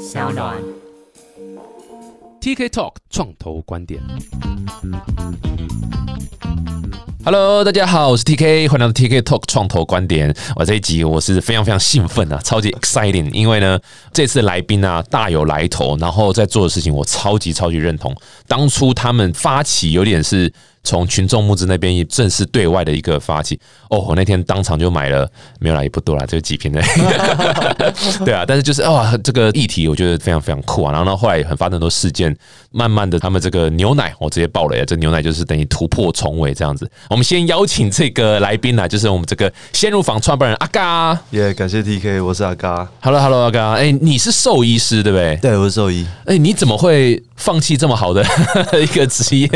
小暖。TK Talk 创投观点。Hello，大家好，我是 TK，欢迎来到 TK Talk 创投观点。我这一集我是非常非常兴奋啊，超级 exciting，因为呢，这次来宾啊大有来头，然后在做的事情我超级超级认同。当初他们发起有点是从群众募资那边也正式对外的一个发起哦，我那天当场就买了，没有啦，也不多啦，就几瓶的。对啊，但是就是啊，这个议题我觉得非常非常酷啊。然后呢，后来也很发生很多事件，慢慢的他们这个牛奶，我直接爆雷了，这牛奶就是等于突破重围这样子。我们先邀请这个来宾呢，就是我们这个鲜乳坊创办人阿嘎。耶感谢 TK，我是阿嘎。Hello Hello 阿嘎，哎、你是兽医师对不对？对，我是兽医。哎、你怎么会放弃这么好的一个职业，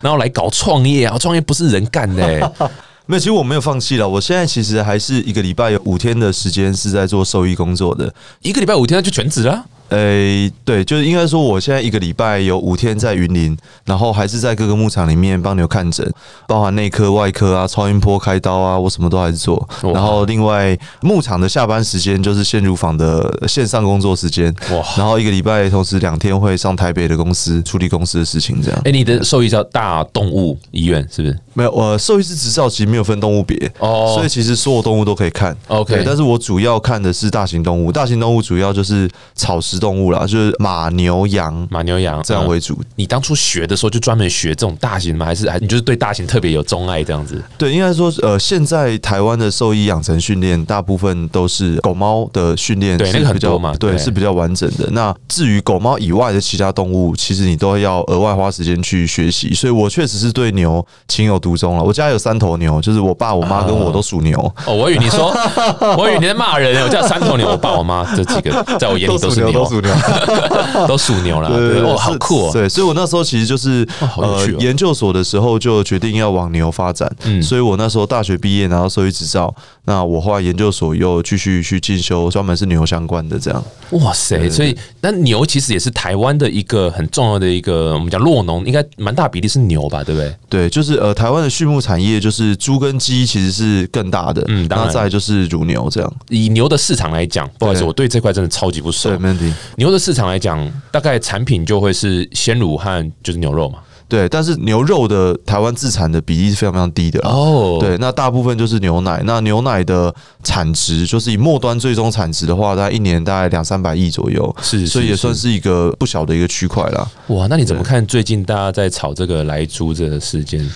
然后来搞创业啊？创业不是人干的、欸。没有，其实我没有放弃了。我现在其实还是一个礼拜有五天的时间是在做兽医工作的。一个礼拜五天那就全职了。诶、对，就是应该说，我现在一个礼拜有五天在云林，然后还是在各个牧场里面帮牛看诊，包含内科、外科啊、超音波开刀啊，我什么都还是做。然后另外牧场的下班时间就是鲜乳坊的线上工作时间。哇然后一个礼拜同时两天会上台北的公司处理公司的事情，这样哎、。你的兽医叫大动物医院是不是？没有，我兽医师执照其实没有分动物别哦所以其实所有动物都可以看。OK 但是我主要看的是大型动物，大型动物主要就是草食动物啦，就是马、牛、羊马牛羊嗯这样为主。你当初学的时候就专门学这种大型的吗？还是还你就是对大型特别有钟爱这样子？对，应该说，呃，现在台湾的兽医养成训练大部分都是狗猫的训练，对那个很是比较多嘛对对，是比较完整的。那至于狗猫以外的其他动物，其实你都要额外花时间去学习。所以我确实是对牛情有独钟了。我家有三头牛，就是我爸、我妈跟我都属牛。哦，我以为你说，我以为你在骂人，我叫三头牛，我爸我妈这几个在我眼里都是牛，都属牛。都属牛啦。对，哦，好酷哦。对，所以我那时候其实就是哦好有趣哦研究所的时候就决定要往牛发展。嗯所以我那时候大学毕业拿到兽医执照，那我后来研究所又继续去进修专门是牛相关的这样。哇塞！所以那牛其实也是台湾的一个很重要的一个，我们讲落农，应该蛮大比例是牛吧，对不对？对，就是呃，台湾的畜牧产业就是猪跟鸡其实是更大的，嗯当然后再来就是乳牛这样。以牛的市场来讲，不好意思，对我对这块真的超级不熟对，。没问题。牛的市场来讲，大概产品就会是鲜乳和就是牛肉嘛。对，但是牛肉的台湾自产的比例是非常非常低的。哦，对，那大部分就是牛奶。那牛奶的产值，就是以末端最终产值的话，大概一年大概两三百亿左右，是，所以也算是一个不小的一个区块啦。哇。那你怎么看最近大家在炒这个来猪这个事件？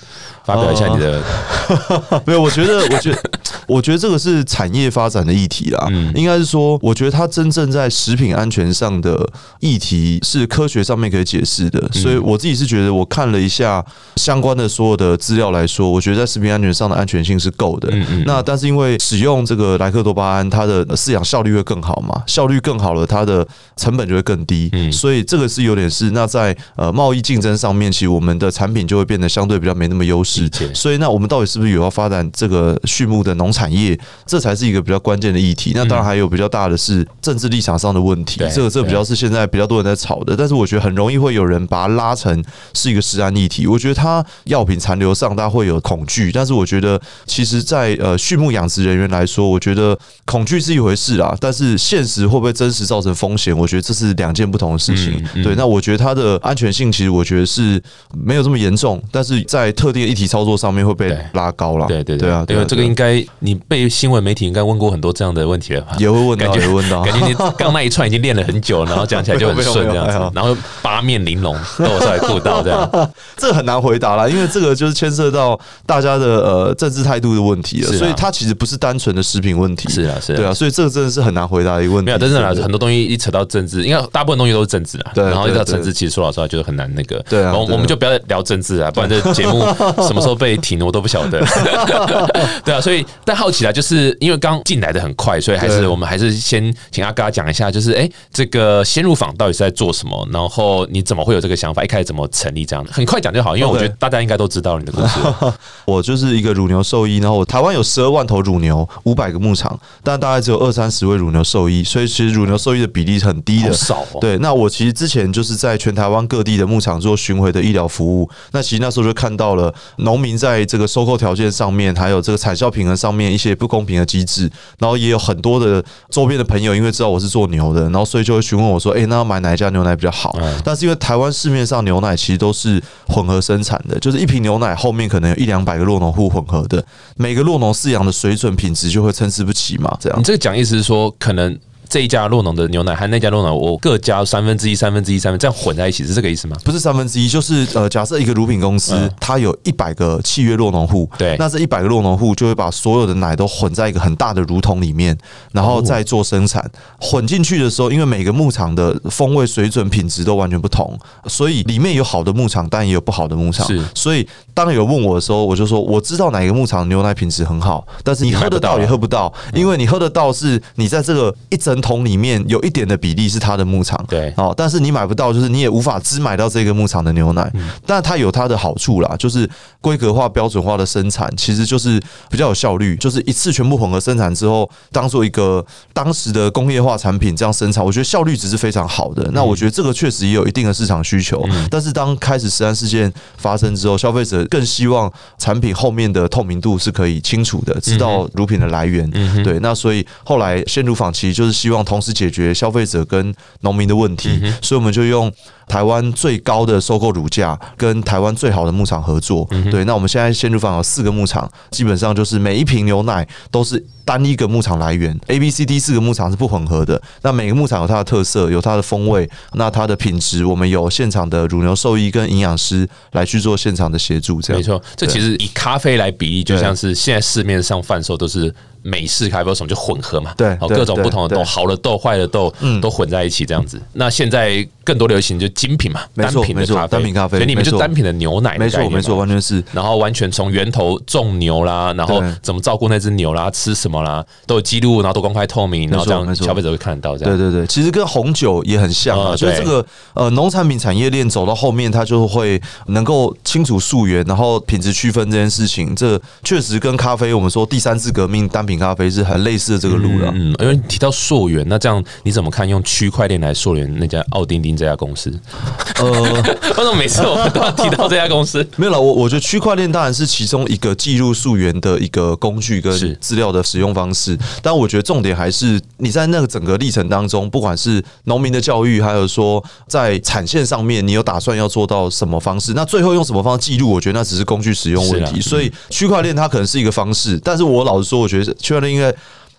发表一下你的没有，我觉得，我觉得，我觉得这个是产业发展的议题啦。嗯应该是说，我觉得它真正在食品安全上的议题是科学上面可以解释的。嗯所以我自己是觉得，我看了一下相关的所有的资料来说，我觉得在食品安全上的安全性是够的。嗯嗯那但是因为使用这个莱克多巴胺，它的饲养效率会更好嘛，效率更好了，它的成本就会更低。嗯所以这个是有点是那在呃贸易竞争上面，其实我们的产品就会变得相对比较没那么优势。所以那我们到底是不是有要发展这个畜牧的农产业，这才是一个比较关键的议题。那当然还有比较大的是政治立场上的问题对，这个这个比较是现在比较多人在吵的。但是我觉得很容易会有人把它拉成是一个食安议题。我觉得它药品残留上大家会有恐惧，但是我觉得其实在呃畜牧养殖人员来说，我觉得恐惧是一回事啦，但是现实会不会真实造成风险，我觉得这是两件不同的事情嗯。嗯对，那我觉得它的安全性其实我觉得是没有这么严重，但是在特定的议题操作上面会被拉高了。对对对啊，因为这个应该该你被新闻媒体应该问过很多这样的问题了吧？也会问到，感觉也会问到。感觉你刚那一串已经练了很久，然后讲起来就很顺 这样子，然后八面玲珑，都有稍微顾到这样。这很难回答啦，因为这个就是牵涉到大家的呃政治态度的问题了，所以它其实不是单纯的食品问题。是啊是啊对啊，所以这个真的是很难回答的一个问题。没有，但是呢，对很多东西一扯到政治，应该大部分东西都是政治啊。对然后一到对政治，其实说老实话就是很难那个。对啊对啊我我们就不要聊政治啊，不然这节目什么时候被停我都不晓得。对啊，所以但好奇啦，就是因为刚进来的很快，所以还是我们还是先请阿嘎讲一下，就是哎，这个鲜乳坊到底是在做什么？然后你怎么会有这个想法？一开始怎么成立这样的？很快讲就好，因为我觉得大家应该都知道你的故事。我就是一个乳牛兽医，然后我台湾有十二万头乳牛，五百个牧场，但大概只有二三十位乳牛兽医，所以其实乳牛兽医的比例是很低的。少哦。对，那我其实之前就是在全台湾各地的牧场做巡回的医疗服务。那其实那时候就看到了农民在这个收购条件上面，还有这个产销平衡上面面一些不公平的机制，然后也有很多的周边的朋友因为知道我是做牛的，然后所以就会询问我说：“诶，那要买哪一家牛奶比较好？”但是因为台湾市面上牛奶其实都是混合生产的，就是一瓶牛奶后面可能有一两百个落农户混合的，每个落农饲养的水准品质就会参差不齐嘛。这样，你这个讲意思是说可能。这一家洛农的牛奶和那家洛农，我各加三分之一、三分之一、三分，这样混在一起是这个意思吗？不是三分之一，就是呃，假设一个乳品公司，它有一百个契约洛农户，对，那这一百个洛农户就会把所有的奶都混在一个很大的乳桶里面，然后再做生产。混进去的时候，因为每个牧场的风味水准、品质都完全不同，所以里面有好的牧场，但也有不好的牧场。是，所以当有问我的时候，我就说我知道哪个牧场牛奶品质很好，但是你喝得到也喝不到，因为你喝得到是你在这个一整桶里面有。一点的比例是它的牧场，对，哦，但是你买不到，就是你也无法只买到这个牧场的牛奶，但它有它的好处啦，就是规格化、标准化的生产，其实就是比较有效率，就是一次全部混合生产之后，当做一个当时的工业化产品这样生产，我觉得效率值是非常好的。那我觉得这个确实也有一定的市场需求，但是当开始实案事件发生之后，消费者更希望产品后面的透明度是可以清楚的，知道乳品的来源，对，那所以后来鲜乳坊其实就是希望同时解决。消费者跟农民的问题，所以我们就用台湾最高的收购乳价跟台湾最好的牧场合作。对，那我们现在鲜乳坊有四个牧场，基本上就是每一瓶牛奶都是单一个牧场来源，A、B、C、D 四个牧场是不混合的。那每个牧场有它的特色，有它的风味，那它的品质，我们有现场的乳牛兽医跟营养师来去做现场的协助。这样没错，这其实以咖啡来比例，就像是现在市面上贩售都是。美式咖啡什么就混合嘛，对，各种不同的豆，好的豆、坏的豆，都混在一起这样子。那现在更多流行就精品嘛，单品的咖啡，单品咖啡，所以你们就单品的牛奶，没错没错，完全是。然后完全从源头种牛啦，然后怎么照顾那只牛啦，吃什么啦，都有记录，然后都公开透明，然后这样消费者会看得到。这样。对对对，其实跟红酒也很像啊，所以这个呃农产品产业链走到后面，它就会能够清楚溯源，然后品质区分这件事情，这确实跟咖啡我们说第三次革命单品咖啡是很类。似的这个路了，嗯，因为提到溯源，那这样你怎么看用区块链来溯源那家奥丁丁这家公司？呃，为什么每次我们都要提到这家公司？没有了，我我觉得区块链当然是其中一个记录溯源的一个工具跟资料的使用方式，但我觉得重点还是你在那个整个历程当中，不管是农民的教育，还有说在产线上面，你有打算要做到什么方式？那最后用什么方式记录？我觉得那只是工具使用问题。所以区块链它可能是一个方式，但是我老实说，我觉得区块链应该。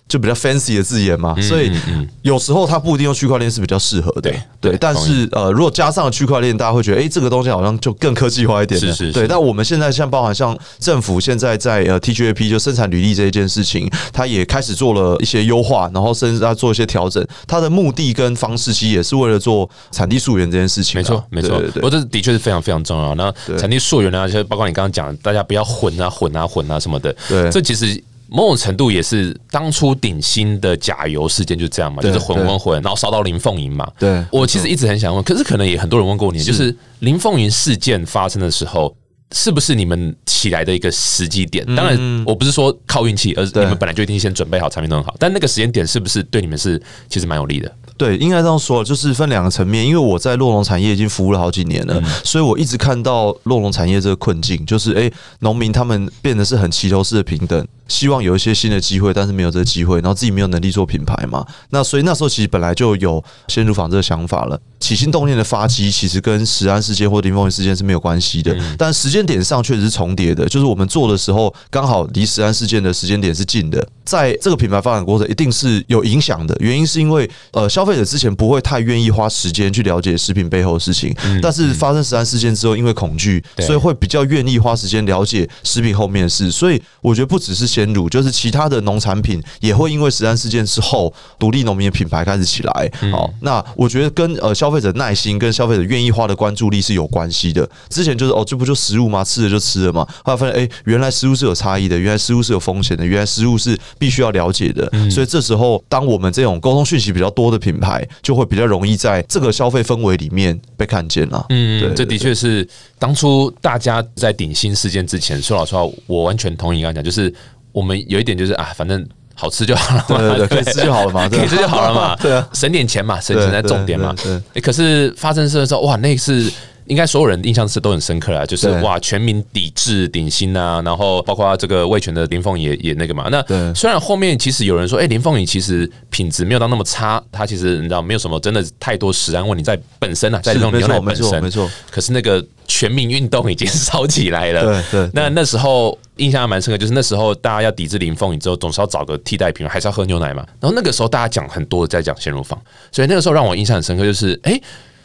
就比较 fancy 的字眼嘛，所以有时候它不一定用区块链是比较适合的，对。但是呃，如果加上区块链，大家会觉得，哎，这个东西好像就更科技化一点是是。对，但我们现在像包含像政府现在在呃 TGAP 就生产履历这一件事情，它也开始做了一些优化，然后甚至它做一些调整。它的目的跟方式其实也是为了做产地溯源这件事情。没错，没错。我这的确是非常非常重要。那产地溯源呢，就包括你刚刚讲，大家不要混啊混啊混啊什么的。对，这其实。某种程度也是当初顶新的假油事件就这样嘛，就是混混混，然后烧到林凤营嘛。对，我其实一直很想问，可是可能也很多人问过你，就是林凤营事件发生的时候，是不是你们起来的一个时机点？当然，我不是说靠运气，而是你们本来就一定先准备好产品都很好，但那个时间点是不是对你们是其实蛮有利的？对，应该这样说，就是分两个层面。因为我在洛农产业已经服务了好几年了，所以我一直看到洛农产业这个困境，就是哎，农民他们变得是很齐头式的平等。希望有一些新的机会，但是没有这个机会，然后自己没有能力做品牌嘛？那所以那时候其实本来就有先入坊这个想法了。起心动念的发机其实跟石安事件或林凤事件是没有关系的，但时间点上确实是重叠的。就是我们做的时候刚好离石安事件的时间点是近的，在这个品牌发展过程一定是有影响的。原因是因为呃，消费者之前不会太愿意花时间去了解食品背后的事情，但是发生食安事件之后，因为恐惧，所以会比较愿意花时间了解食品后面的事。所以我觉得不只是鲜乳，就是其他的农产品也会因为食安事件之后，独立农民的品牌开始起来。好，那我觉得跟呃消。消费者耐心跟消费者愿意花的关注力是有关系的。之前就是哦，这不就食物吗？吃了就吃了嘛。后来发现，哎，原来食物是有差异的，原来食物是有风险的，原来食物是必须要了解的。所以这时候，当我们这种沟通讯息比较多的品牌，就会比较容易在这个消费氛围里面被看见了。嗯，对这的确是当初大家在顶新事件之前，说老实话，我完全同意刚刚讲，就是我们有一点就是啊，反正。好吃就好了嘛，对对，可以吃就好了嘛，可以吃就好了嘛，对啊，省点钱嘛，省钱在重点嘛。对，可是发生事的时候，哇，那是应该所有人印象是都很深刻啦，就是哇，全民抵制顶薪啊，然后包括这个魏权的林凤也也那个嘛。那对虽然后面其实有人说，哎、林凤仪其实品质没有到那么差，他其实你知道没有什么真的太多食安问题在本身啊，在这种牛奶本身，错没错，可是那个全民运动已经烧起来了。对对那那时候印象还蛮深刻，就是那时候大家要抵制林凤仪之后，总是要找个替代品，还是要喝牛奶嘛。然后那个时候大家讲很多在讲鲜乳坊，所以那个时候让我印象很深刻，就是哎、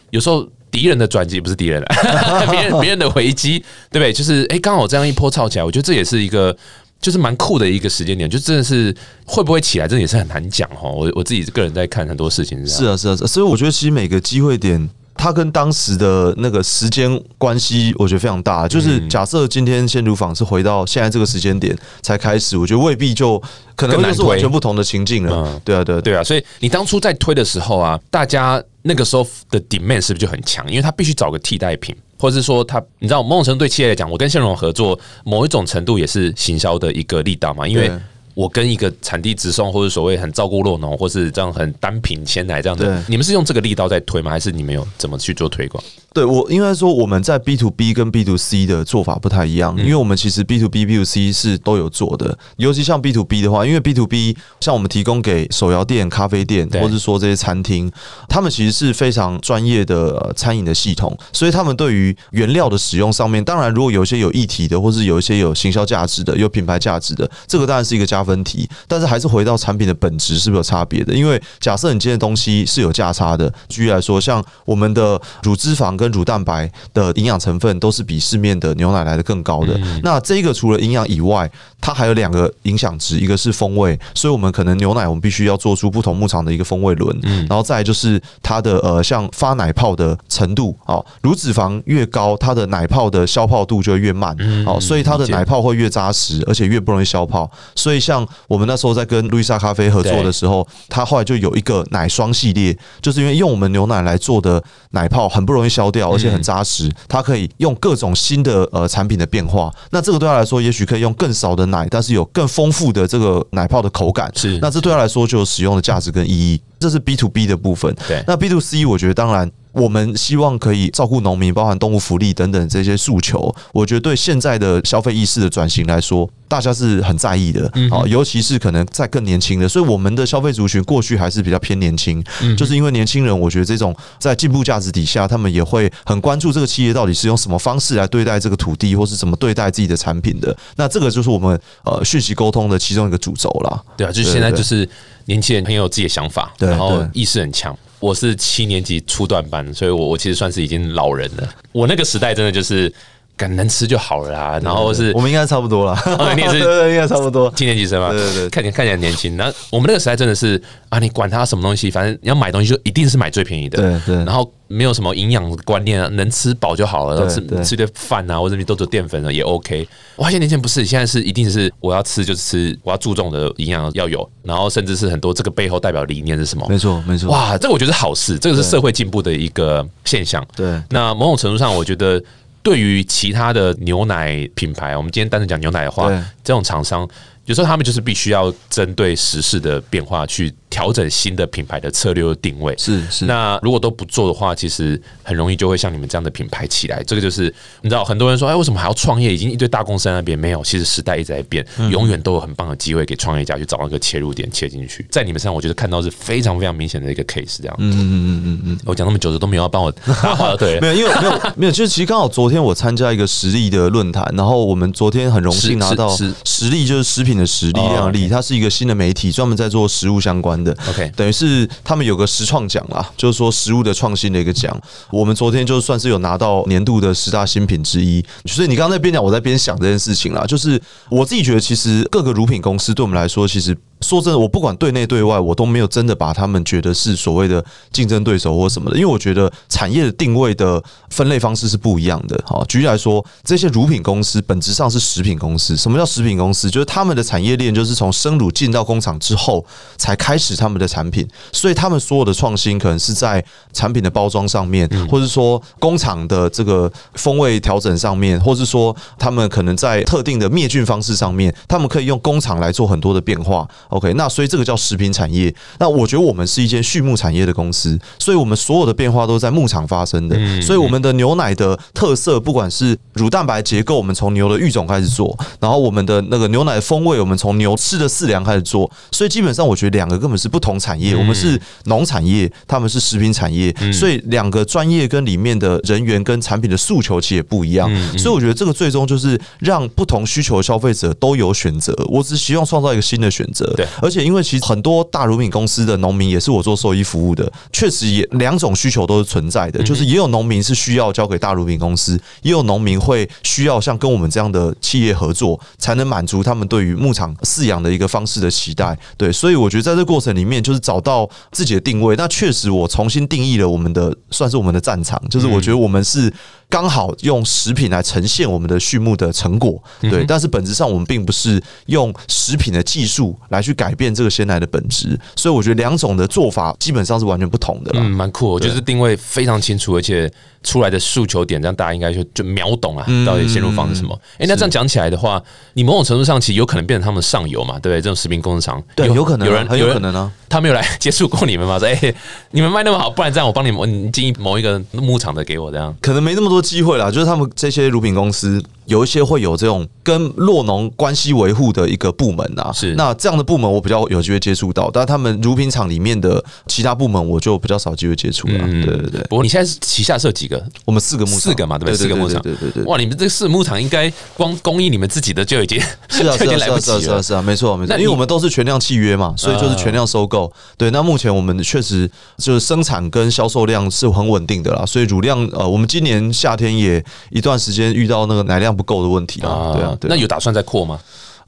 有时候。敌人的转机不是敌人，别人别人的回击，对不对？就是哎，刚、好这样一波炒起来，我觉得这也是一个就是蛮酷的一个时间点，就真的是会不会起来，这也是很难讲哈。我我自己个人在看很多事情是是啊，是啊所以我觉得其实每个机会点。它跟当时的那个时间关系，我觉得非常大。就是嗯假设今天鲜乳坊是回到现在这个时间点才开始，我觉得未必就可能就是完全不同的情境了嗯。对啊，对啊，对啊所以你当初在推的时候啊，大家那个时候的 demand 是不是就很强？因为他必须找个替代品，或者是说他，你知道某种程度对企业来讲，我跟现荣合作，某一种程度也是行销的一个力道嘛，因为对。我跟一个产地直送，或者所谓很照顾落农，或是这样很单品鲜奶这样的，你们是用这个力道在推吗？还是你们有怎么去做推广？对我应该说我们在 B to B 跟 B to C 的做法不太一样，因为我们其实 B to B、B to C 是都有做的。尤其像 B to B 的话，因为 B to B 像我们提供给手摇店、咖啡店，或者说这些餐厅，他们其实是非常专业的呃餐饮的系统，所以他们对于原料的使用上面，当然如果有一些有议题的，或是有一些有行销价值的、有品牌价值的，这个当然是一个加分题。但是还是回到产品的本质是不是有差别的？因为假设你今天的东西是有价差的，举例来说，像我们的乳脂肪跟乳蛋白的营养成分都是比市面的牛奶来的更高的。那这个除了营养以外，它还有两个影响值，一个是风味，所以我们可能牛奶我们必须要做出不同牧场的一个风味轮，嗯然后再来就是它的呃像发奶泡的程度，哦，乳脂肪越高，它的奶泡的消泡度就会越慢，哦，所以它的奶泡会越扎实，而且越不容易消泡。所以像我们那时候在跟路易莎咖啡合作的时候，它后来就有一个奶霜系列，就是因为用我们牛奶来做的奶泡很不容易消掉，而且很扎实，它可以用各种新的呃产品的变化。那这个对他来说，也许可以用更少的奶，但是有更丰富的这个奶泡的口感。是那这对他来说就有使用的价值跟意义。这是 B to B 的部分。对那 B to C 我觉得当然。我们希望可以照顾农民，包含动物福利等等这些诉求。我觉得对现在的消费意识的转型来说，大家是很在意的嗯啊，尤其是可能在更年轻的。所以我们的消费族群过去还是比较偏年轻，嗯就是因为年轻人，我觉得这种在进步价值底下，他们也会很关注这个企业到底是用什么方式来对待这个土地，或是怎么对待自己的产品的。那这个就是我们呃讯息沟通的其中一个主轴啦。对啊，就是现在就是年轻人很有自己的想法，对然后意识很强。我是七年级初段班，所以我我其实算是已经老人了。我那个时代真的就是，敢能吃就好了啦。然后是我们应该差不多了，哦你也是对 对，应该差不多。七年级生嘛，对对对看起来看起来很年轻。那我们那个时代真的是啊，你管它什么东西，反正你要买东西就一定是买最便宜的。对对然后没有什么营养观念啊，能吃饱就好了，然后吃吃点饭啊，或者你都做淀粉了也 OK。哇，现在年轻人不是，现在是一定是我要吃就吃，我要注重的营养要有，然后甚至是很多这个背后代表理念是什么？没错没错。哇，这个我觉得是好事，这个是社会进步的一个现象。对那某种程度上，我觉得对于其他的牛奶品牌，我们今天单纯讲牛奶的话，这种厂商有时候他们就是必须要针对时事的变化去调整新的品牌的策略和定位。是是，那如果都不做的话，其实很容易就会像你们这样的品牌起来。这个就是你知道，很多人说，哎，为什么还要创业？已经一堆大公司在那边没有。其实时代一直在变，嗯永远都有很棒的机会给创业家去找到一个切入点切进去。在你们身上，我觉得看到是非常非常明显的一个 case。这样，嗯嗯嗯嗯嗯。我讲那么久的都没有要帮我打 话，对没有，因为没有没有，就是其实刚好昨天我参加一个实力的论坛，然后我们昨天很荣幸拿到实实实力，就是食品的实力哦量力，它是一个新的媒体，专门在做食物相关的。OK 等于是他们有个实创奖啦，就是说食物的创新的一个奖。我们昨天就算是有拿到年度的十大新品之一。所以你刚刚在边讲，我在边想这件事情啦。就是我自己觉得，其实各个乳品公司对我们来说，其实说真的，我不管对内对外，我都没有真的把他们觉得是所谓的竞争对手或什么的，因为我觉得产业的定位的分类方式是不一样的。好，举例来说，这些乳品公司本质上是食品公司。什么叫食品公司？就是他们的产业链就是从生乳进到工厂之后才开始他们的产品，所以他们所有的创新可能是在产品的包装上面，或者说工厂的这个风味调整上面，或是说他们可能在特定的灭菌方式上面，他们可以用工厂来做很多的变化，OK，那所以这个叫食品产业。那我觉得我们是一间畜牧产业的公司，所以我们所有的变化都在牧场发生的。所以我们的牛奶的特色，不管是乳蛋白结构，我们从牛的育种开始做，然后我们的那个牛奶的风味，我们从牛吃的饲粮开始做。所以基本上，我觉得两个根本是不同产业。我们是农产业，他们是食品产业，所以两个专业跟里面的人员跟产品的诉求其实也不一样。所以我觉得这个最终就是让不同需求的消费者都有选择。我只希望创造一个新的选择。对，而且因为其实很多大乳品公司的农民也是我做兽医服务的，确实也两种需求都是存在的。就是也有农民是需要交给大乳品公司，也有农民会需要像跟我们这样的企业合作，才能满足他们对于牧场饲养的一个方式的期待。对，所以我觉得在这过程里面，就是找到自己的定位。那确实，我重新定义了我们的，算是我们的战场。就是我觉得我们是。刚好用食品来呈现我们的畜牧的成果，对，但是本质上我们并不是用食品的技术来去改变这个鲜奶的本质，所以我觉得两种的做法基本上是完全不同的。嗯，蛮酷，就是定位非常清楚，而且出来的诉求点，让大家应该就就秒懂啊，到底鲜乳坊是什么？哎，那这样讲起来的话，你某种程度上其实有可能变成他们上游嘛，对不对？这种食品工厂，对，有可能，有人很有可能呢。他没有来接触过你们吗？说哎，你们卖那么好，不然这样我帮你们，你建议某一个牧场的给我这样，可能没那么多机会啦。就是他们这些乳品公司。有一些会有这种跟洛农关系维护的一个部门啊，是那这样的部门我比较有机会接触到，但他们乳品厂里面的其他部门我就比较少机会接触了。对对对。不过你现在是旗下是有几个？我们四个牧场，四个嘛，对不对？四个牧场，对对对。哇，你们这四牧场应该光供应你们自己的就已经 是啊是啊是啊是啊是啊，没错没错。因为我们都是全量契约嘛，所以就是全量收购。对，那目前我们确实就是生产跟销售量是很稳定的啦，所以乳量呃，我们今年夏天也一段时间遇到那个奶量不够的问题啊。对啊，那有打算再扩吗？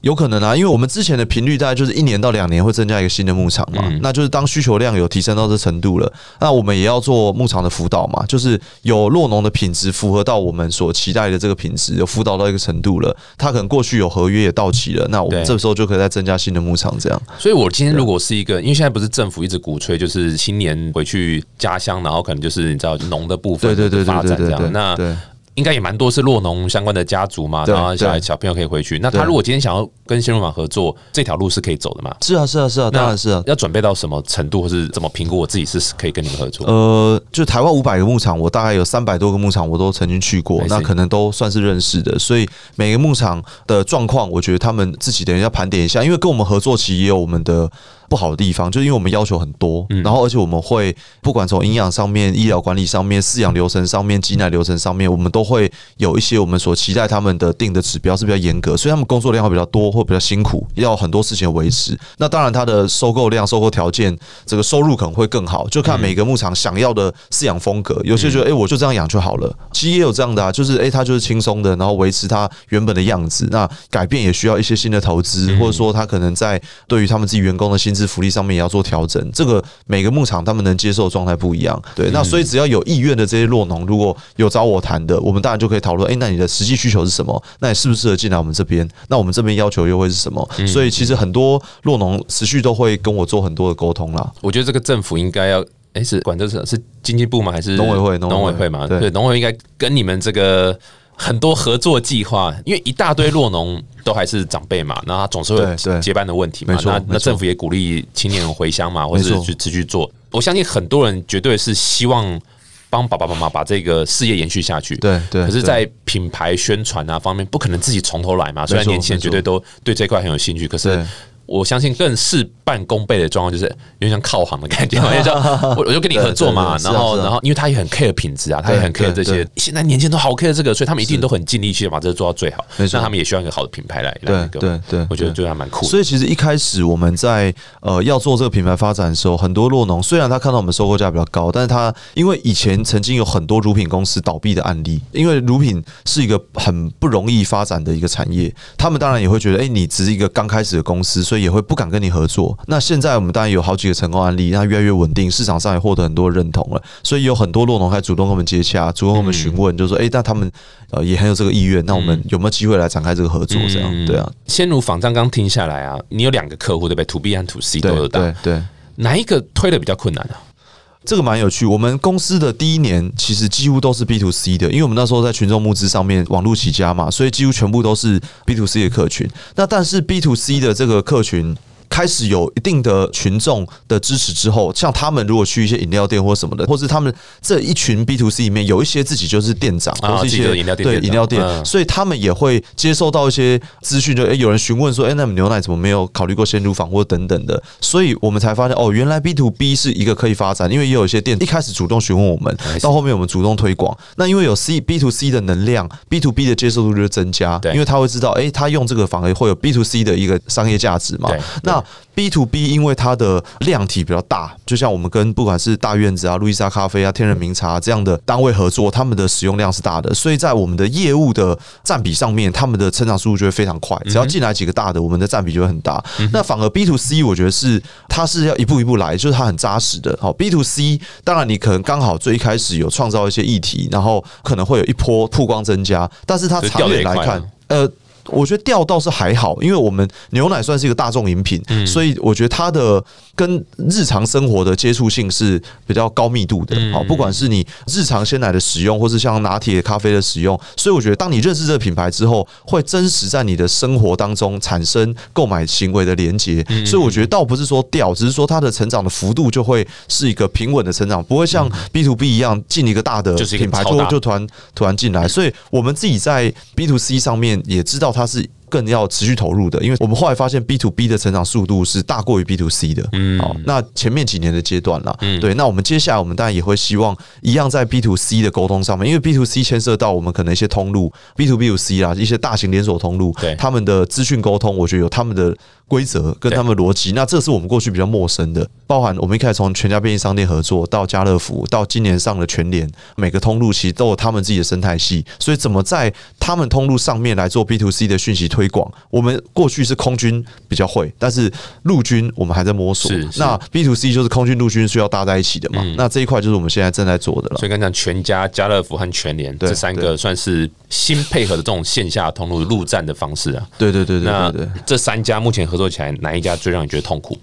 有可能啊，因为我们之前的频率大概就是一年到两年会增加一个新的牧场嘛，那就是当需求量有提升到这程度了，那我们也要做牧场的辅导嘛，就是有落农的品质符合到我们所期待的这个品质，有辅导到一个程度了，他可能过去有合约也到期了，那我们这时候就可以再增加新的牧场这样。所以，我今天如果是一个，因为现在不是政府一直鼓吹，就是新年回去家乡，然后可能就是你知道农的部分对对发展这样，那。应该也蛮多是洛农相关的家族嘛，然后小小朋友可以回去。那他如果今天想要跟鲜乳坊合作，这条路是可以走的嘛？是啊，是啊，是啊，当然是啊。要准备到什么程度，或是怎么评估我自己是可以跟你们合作？呃，就台湾五百个牧场，我大概有三百多个牧场，我都曾经去过，那可能都算是认识的。所以每个牧场的状况，我觉得他们自己等一下盘点一下，因为跟我们合作其实也有我们的。不好的地方，就是因为我们要求很多，然后而且我们会不管从营养上面、医疗管理上面、饲养流程上面、挤奶流程上面，我们都会有一些我们所期待他们的定的指标是比较严格，所以他们工作量会比较多或比较辛苦，要很多事情维持。那当然，它的收购量、收购条件、这个收入可能会更好，就看每个牧场想要的饲养风格。有些觉得，哎，我就这样养就好了。其实也有这样的啊，就是哎，它就是轻松的，然后维持它原本的样子。那改变也需要一些新的投资，或者说他可能在对于他们自己员工的薪资福利上面也要做。调整这个每个牧场他们能接受的状态不一样，对，那所以只要有意愿的这些落农，如果有找我谈的，我们当然就可以讨论。哎，那你的实际需求是什么？那你适不适合进来我们这边？那我们这边要求又会是什么？所以其实很多落农持续都会跟我做很多的沟通啦。我觉得这个政府应该要，哎，是管这是是经济部吗？还是农委会？农委会嘛？对，农委会应该跟你们这个。很多合作计划，因为一大堆落农都还是长辈嘛，那他总是会有接班的问题嘛。那那政府也鼓励青年人回乡嘛，或者是去持续做。我相信很多人绝对是希望帮爸爸妈妈把这个事业延续下去。对对。可是，在品牌宣传啊方面，不可能自己从头来嘛。虽然年轻人绝对都对这块很有兴趣，可是。我相信更事半功倍的状况就是有点像靠行的感觉，我就我我就跟你合作嘛，然后然后因为他也很 care 品质啊，他也很 care 这些，现在年轻人都好 care 这个，所以他们一定都很尽力去把这个做到最好。那他们也需要一个好的品牌来对对对，我觉得就还蛮酷。所以其实一开始我们在呃要做这个品牌发展的时候，很多洛农虽然他看到我们收购价比较高，但是他因为以前曾经有很多乳品公司倒闭的案例，因为乳品是一个很不容易发展的一个产业，他们当然也会觉得，哎，你只是一个刚开始的公司，所以也会不敢跟你合。作，那现在我们当然有好几个成功案例，那越来越稳定，市场上也获得很多认同了，所以有很多洛农还主动跟我们接洽，主动跟我们询问，就说：“哎，那他们呃也很有这个意愿，那我们有没有机会来展开这个合作？”这样对啊。先如仿账刚听下来啊，你有两个客户对不对？To B 和 To C 都有对对，哪一个推的比较困难啊？这个蛮有趣。我们公司的第一年其实几乎都是 B to C 的，因为我们那时候在群众募资上面网络起家嘛，所以几乎全部都是 B to C 的客群。那但是 B to C 的这个客群。开始有一定的群众的支持之后，像他们如果去一些饮料店或什么的，或是他们这一群 B to C 里面有一些自己就是店长，啊或是一些饮料店对饮料店，嗯。所以他们也会接受到一些资讯，就诶、有人询问说，诶、那么牛奶怎么没有考虑过鲜乳坊或等等的，所以我们才发现哦，原来 B to B 是一个可以发展，因为也有一些店一开始主动询问我们，到后面我们主动推广，那因为有 C B to C 的能量，B to B 的接受度就增加，对。因为他会知道，诶、他用这个反而会有 B to C 的一个商业价值嘛。对，那 B to B 因为它的量体比较大，就像我们跟不管是大院子啊、路易莎咖啡啊、天人茗茶这样的单位合作，他们的使用量是大的，所以在我们的业务的占比上面，他们的成长速度就会非常快。只要进来几个大的，我们的占比就会很大。那反而 B to C，我觉得是它是要一步一步来，就是它很扎实的。好，B to C，当然你可能刚好最一开始有创造一些议题，然后可能会有一波曝光增加，但是它长远来看呃。我觉得调倒是还好，因为我们牛奶算是一个大众饮品，嗯所以我觉得它的跟日常生活的接触性是比较高密度的。嗯好，不管是你日常鲜奶的使用，或是像拿铁咖啡的使用，所以我觉得当你认识这个品牌之后，会真实在你的生活当中产生购买行为的连接。嗯所以我觉得倒不是说掉，只是说它的成长的幅度就会是一个平稳的成长，不会像 B to B 一样进一个大的品牌就就突然突然进来。所以我们自己在 B to C 上面也知道它是。更要持续投入的，因为我们后来发现 B to B 的成长速度是大过于 B to C 的。嗯好，那前面几年的阶段啦，嗯对，那我们接下来我们当然也会希望一样在 B to C 的沟通上面，因为 B to C 牵涉到我们可能一些通路，B to B to C 啦，一些大型连锁通路，对他们的资讯沟通，我觉得有他们的规则跟他们的逻辑，那这是我们过去比较陌生的，包含我们一开始从全家便利商店合作到家乐福，到今年上了全联，每个通路其实都有他们自己的生态系，所以怎么在他们通路上面来做 B to C 的讯息推广，我们过去是空军比较会，但是陆军我们还在摸索是。是那 B to C 就是空军、陆军需要搭在一起的嘛，嗯那这一块就是我们现在正在做的了所。以刚讲全家、家乐福和全联对这三个算是新配合的这种线下通路陆战的方式啊。对对对对那这三家目前合作起来，哪一家最让你觉得痛苦？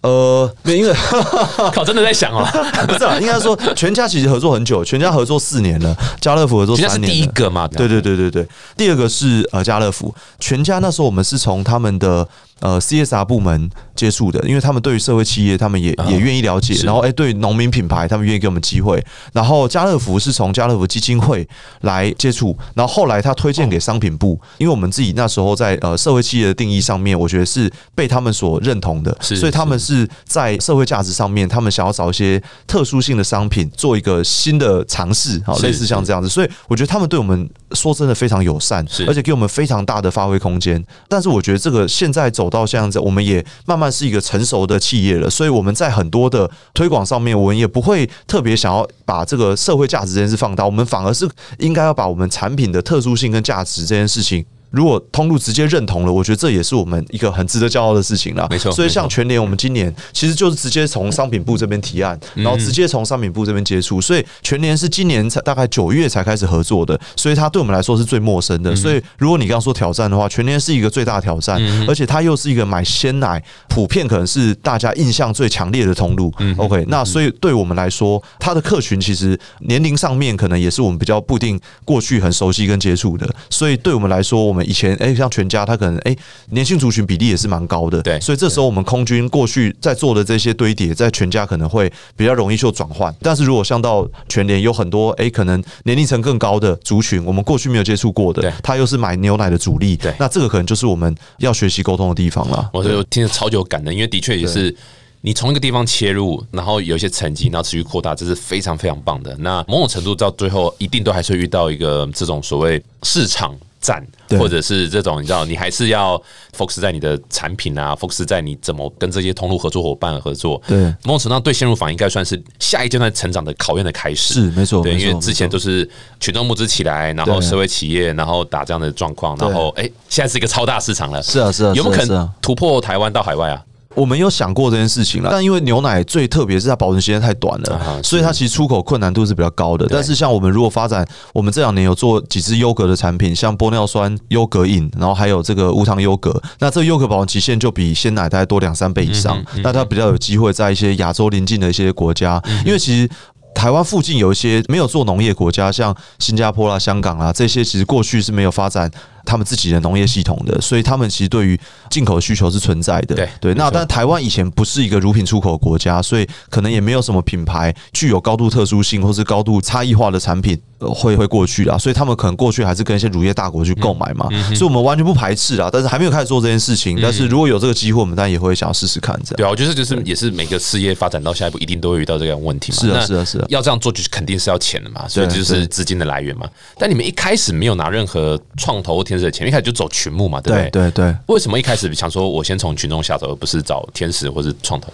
呃，没有因为 靠，真的在想哦，不是啊，应该说全家其实合作很久，全家合作四年了，家乐福合作三年了。第一个嘛？对对对对对，第二个是呃家乐福，全家那时候我们是从他们的呃 CSR 部门接触的，因为他们对于社会企业他们也、啊也愿意了解，然后哎、对农民品牌他们愿意给我们机会，然后家乐福是从家乐福基金会来接触，然后后来他推荐给商品部，因为我们自己那时候在呃社会企业的定义上面，我觉得是被他们所认同的，所以他们是。在社会价值上面，他们想要找一些特殊性的商品做一个新的尝试，好类似像这样子，所以我觉得他们对我们说真的非常友善，而且给我们非常大的发挥空间。但是我觉得这个现在走到这样子，我们也慢慢是一个成熟的企业了，所以我们在很多的推广上面，我们也不会特别想要把这个社会价值这件事放大，我们反而是应该要把我们产品的特殊性跟价值这件事情。如果通路直接认同了，我觉得这也是我们一个很值得骄傲的事情啦。没错所以像全联，我们今年其实就是直接从商品部这边提案，嗯。然后直接从商品部这边接触，所以全联是今年才大概九月才开始合作的，所以它对我们来说是最陌生嗯。的。所以如果你刚刚说挑战的话，全联是一个最大的挑战，嗯。而且它又是一个买鲜奶普遍可能是大家印象最强烈的通路。嗯。OK，那所以对我们来说，它的客群其实年龄上面可能也是我们比较不定过去很熟悉跟接触的，所以对我们来说，我们以前哎、像全家，它可能哎、年轻族群比例也是蛮高的，对所以这时候我们空军过去在做的这些堆叠，在全家可能会比较容易就转换，但是如果像到全联，有很多哎、可能年龄层更高的族群，我们过去没有接触过对的，他又是买牛奶的主力，对那这个可能就是我们要学习沟通的地方了。我就听着超级有感的，因为的确也是你从一个地方切入，然后有一些成绩，然后持续扩大，这是非常非常棒的。那某种程度到最后，一定都还是会遇到一个这种所谓市场。战，或者是这种你知道，你还是要 focus 在你的产品啊，focus 在你怎么跟这些通路合作伙伴合作。对某种程度上对鲜乳坊应该算是下一阶段成长的考验的开始。是没错对，因为之前都是群众募资起来，然后社会企业，然后打这样的状况，然后哎，现在是一个超大市场了。是啊是啊有没有可能突破台湾到海外啊？我们有想过这件事情了，但因为牛奶最特别是它保存时间太短了，啊所以它其实出口困难度是比较高的。但是像我们如果发展，我们这两年有做几支优格的产品，像玻尿酸优格饮，然后还有这个无糖优格，那这个优格保存期限就比鲜奶大概多两三倍以上，那它比较有机会在一些亚洲邻近的一些国家，因为其实。台湾附近有一些没有做农业国家，像新加坡啦、香港啦，这些其实过去是没有发展他们自己的农业系统的，所以他们其实对于进口的需求是存在的。对对，那但台湾以前不是一个乳品出口国家，所以可能也没有什么品牌具有高度特殊性或是高度差异化的产品。呃会会过去啦，所以他们可能过去还是跟一些乳业大国去购买嘛，嗯所以我们完全不排斥啦，但是还没有开始做这件事情。但是如果有这个机会，我们当然也会想要试试看这样。对啊，我觉得就是也是每个事业发展到下一步，一定都会遇到这样问题嘛。是啊是啊是啊要这样做就是肯定是要钱的嘛，所以这就是资金的来源嘛。但你们一开始没有拿任何创投或天使的钱，一开始就走群募嘛，对不对对？对对，为什么一开始想说我先从群众下手，而不是找天使或是创投？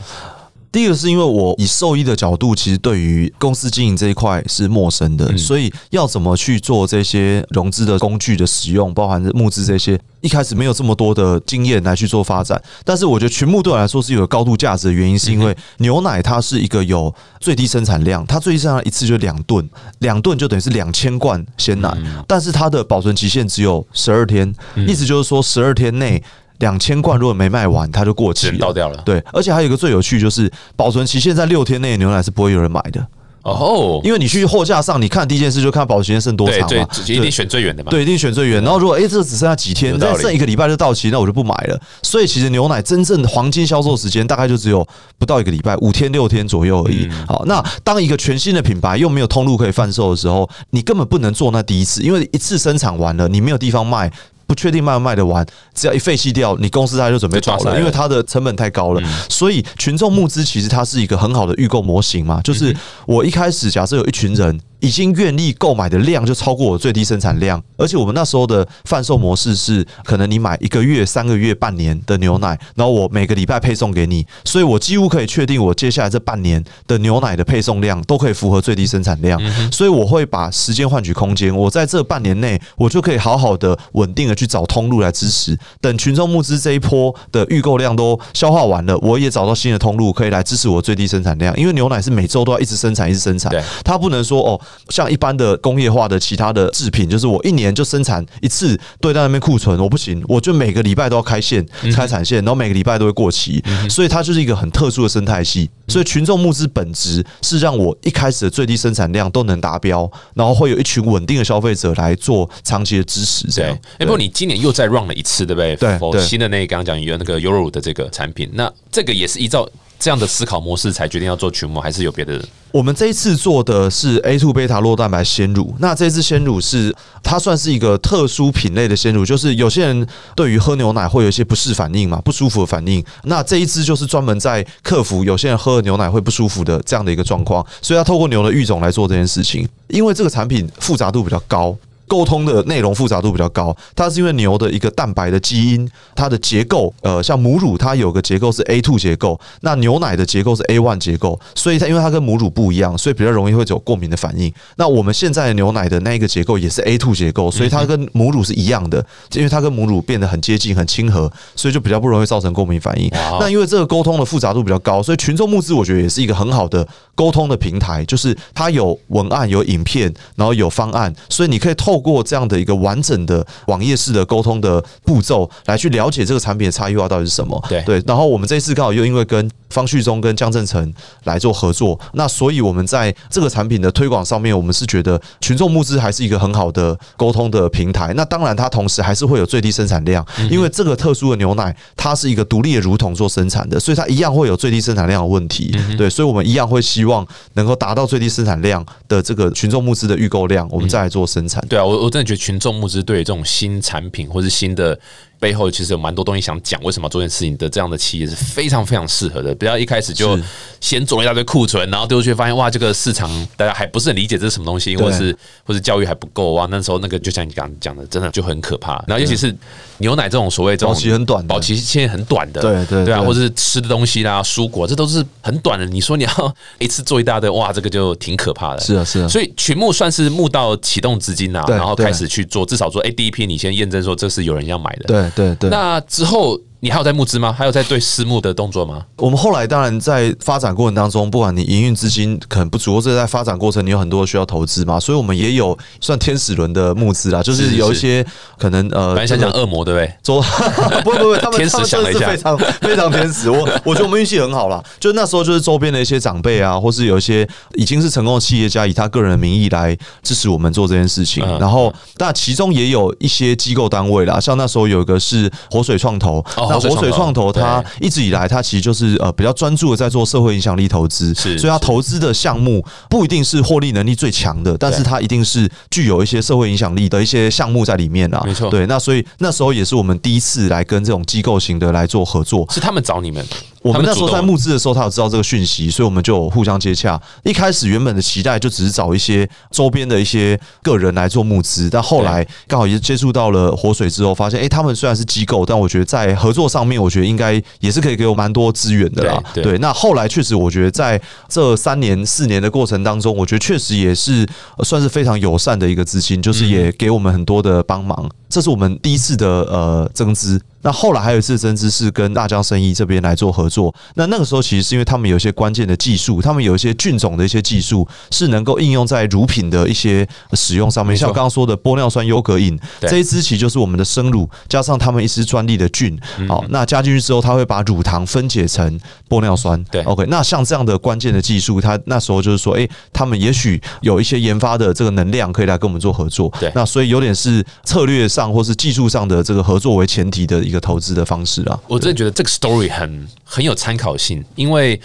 第一个是因为我以兽医的角度，其实对于公司经营这一块是陌生的，所以要怎么去做这些融资的工具的使用，包含募资这些，一开始没有这么多的经验来去做发展。但是我觉得群牧对我来说是有高度价值的原因，是因为牛奶它是一个有最低生产量，它最低生产量一次就两吨，两吨就等于是两千罐鲜奶，但是它的保存期限只有十二天，意思就是说十二天内。两千罐如果没卖完，它就过期了，倒掉了。对，而且还有一个最有趣，就是保存期限在六天内的牛奶是不会有人买的，哦，因为你去货架上，你看第一件事就看保存期限剩多长嘛，，一定选最远的嘛。对，一定选最远。然后如果哎、这只剩下几天，有道理再剩一个礼拜就到期，那我就不买了。所以其实牛奶真正的黄金销售时间大概就只有不到一个礼拜，五天六天左右而已。嗯好，那当一个全新的品牌又没有通路可以贩售的时候，你根本不能做那第一次，因为一次生产完了，你没有地方卖。不确定卖不卖得完，只要一废弃掉，你公司它就准备倒了，因为它的成本太高了。所以群众募资其实它是一个很好的预购模型嘛，就是我一开始假设有一群人已经愿意购买的量就超过我最低生产量，而且我们那时候的贩售模式是，可能你买一个月、三个月、半年的牛奶，然后我每个礼拜配送给你，所以我几乎可以确定我接下来这半年的牛奶的配送量都可以符合最低生产量，所以我会把时间换取空间，我在这半年内，我就可以好好的、稳定的去找通路来支持。等群众募资这一波的预购量都消化完了，我也找到新的通路可以来支持我最低生产量，因为牛奶是每周都要一直生产、一直生产，它不能说哦，像一般的工业化的其他的制品，就是我一年就生产一次，堆在那边库存，我不行，我就每个礼拜都要开线、开产线，然后每个礼拜都会过期，所以它就是一个很特殊的生态系。所以群众募资本质是让我一开始的最低生产量都能达标，然后会有一群稳定的消费者来做长期的支持，这，样哎，。不过你今年又再 run 了一次，对不对？对新的那个刚刚讲有那个 Euro 的这个产品，那这个也是依照这样的思考模式才决定要做群模，还是有别的？我们这一次做的是 A two 贝塔酪蛋白鲜乳，那这次鲜乳是它算是一个特殊品类的鲜乳，就是有些人对于喝牛奶会有一些不适反应嘛，不舒服的反应。那这一支就是专门在克服有些人喝了牛奶会不舒服的这样的一个状况，所以它透过牛的育种来做这件事情。因为这个产品复杂度比较高。沟通的内容复杂度比较高，它是因为牛的一个蛋白的基因，它的结构，呃，像母乳它有个结构是 A two 结构，那牛奶的结构是 A one 结构，所以它因为它跟母乳不一样，所以比较容易会有过敏的反应。那我们现在的牛奶的那一个结构也是 A two 结构，所以它跟母乳是一样的，因为它跟母乳变得很接近、很亲和，所以就比较不容易造成过敏反应。那因为这个沟通的复杂度比较高，所以群众募资我觉得也是一个很好的沟通的平台，就是它有文案、有影片，然后有方案，所以你可以透过这样的一个完整的网页式的沟通的步骤来去了解这个产品的差异化到底是什么。对对，然后我们这一次刚好又因为跟方旭中跟江正成来做合作，那所以我们在这个产品的推广上面，我们是觉得群众募资还是一个很好的沟通的平台。那当然，它同时还是会有最低生产量，因为这个特殊的牛奶它是一个独立的乳桶做生产的，所以它一样会有最低生产量的问题。对，所以我们一样会希望能够达到最低生产量的这个群众募资的预购量，我们再来做生产。对啊，我我真的觉得群众募资对这种新产品或是新的背后，其实有蛮多东西想讲。为什么做这件事情的这样的企业是非常非常适合的，不要一开始就先做一大堆库存，然后丢出去发现哇，这个市场大家还不是很理解这是什么东西，或者是或者教育还不够哇。那时候那个就像你刚刚讲的，真的就很可怕。然后尤其是牛奶这种所谓这种保期很短的保期现在很短的，对对对啊，或者是吃的东西啦、蔬果，这都是很短的。你说你要一次做一大堆，哇，这个就挺可怕的。是啊是啊所以群募算是募到启动资金啊，对对然后开始去做，至少说，哎，第一批你先验证说这是有人要买的。对对对。那之后你还有在募资吗？还有在对私募的动作吗？我们后来当然在发展过程当中，不管你营运资金可能不足，或者在发展过程你有很多需要投资嘛，所以我们也有算天使轮的募资啦，就是有一些可能呃，本来想讲恶魔对不对？周 不不不，他们天使想了一下非常非常天使。我我觉得我们运气很好啦，就那时候就是周边的一些长辈啊，或是有一些已经是成功的企业家，以他个人的名义来支持我们做这件事情。嗯然后，但其中也有一些机构单位啦，像那时候有一个是活水创投，哦活水活水创创投投它一直以来它其实就是呃比较专注的在做社会影响力投资，是。所以它投资的项目不一定是获利能力最强的，但是它一定是具有一些社会影响力的一些项目在里面啊。没错。对，那所以那时候也是我们第一次来跟这种机构型的来做合作。是他们找你们，我们那时候在募资的时候，他有知道这个讯息，所以我们就互相接洽。一开始原本的期待就只是找一些周边的一些个人来做募资，但后来刚好也接触到了活水之后，发现哎、诶他们虽然是机构，但我觉得在合作上面，我觉得应该也是可以给我蛮多资源的啦。对对那后来确实，我觉得在这三年四年的过程当中，我觉得确实也是呃算是非常友善的一个资金，就是也给我们很多的帮忙。这是我们第一次的呃增资。那后来还有一次增资是跟大疆生意这边来做合作。那那个时候其实是因为他们有一些关键的技术，他们有一些菌种的一些技术是能够应用在乳品的一些使用上面，像刚刚说的玻尿酸优格饮对这一支其实就是我们的生乳加上他们一支专利的菌，嗯好，那加进去之后，它会把乳糖分解成玻尿酸。对，OK，那像这样的关键的技术，它那时候就是说，诶，他们也许有一些研发的这个能量可以来跟我们做合作。对那所以有点是策略上或是技术上的这个合作为前提的一个投资的方式啊。我真的觉得这个 story 很很有参考性，因为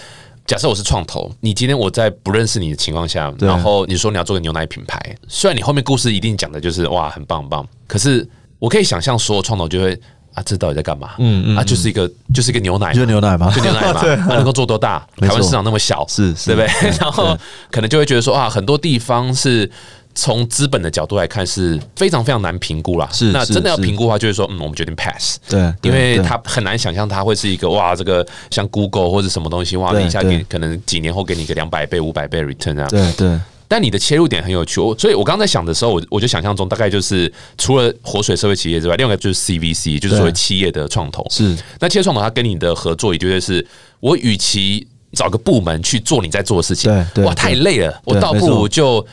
假设我是创投，你今天我在不认识你的情况下，然后你说你要做个牛奶品牌，虽然你后面故事一定讲的就是哇很棒很棒，可是我可以想象说创投就会啊这到底在干嘛？嗯嗯啊就是一个就是一个牛奶，就是牛奶吗？就牛奶嘛，对那能够做多大？台湾市场那么小，是是对不对对？然后可能就会觉得说啊，很多地方是。从资本的角度来看，是非常非常难评估啦。是是那真的要是评估的话，就是说，嗯，我们决定 pass。对，因为对他很难想象他会是一个哇，这个像 Google 或者什么东西，哇，你一下对给可能几年后给你个两百倍、五百倍 return 啊。对对但你的切入点很有趣，我所以我刚刚在想的时候，我我就想象中大概就是除了活水社会企业之外，另外一个就是 CVC，就是所谓企业的创投。是那企业创投，它跟你的合作，也绝对是我与其找个部门去做你在做的事情，对对哇，太累了，我倒不如就。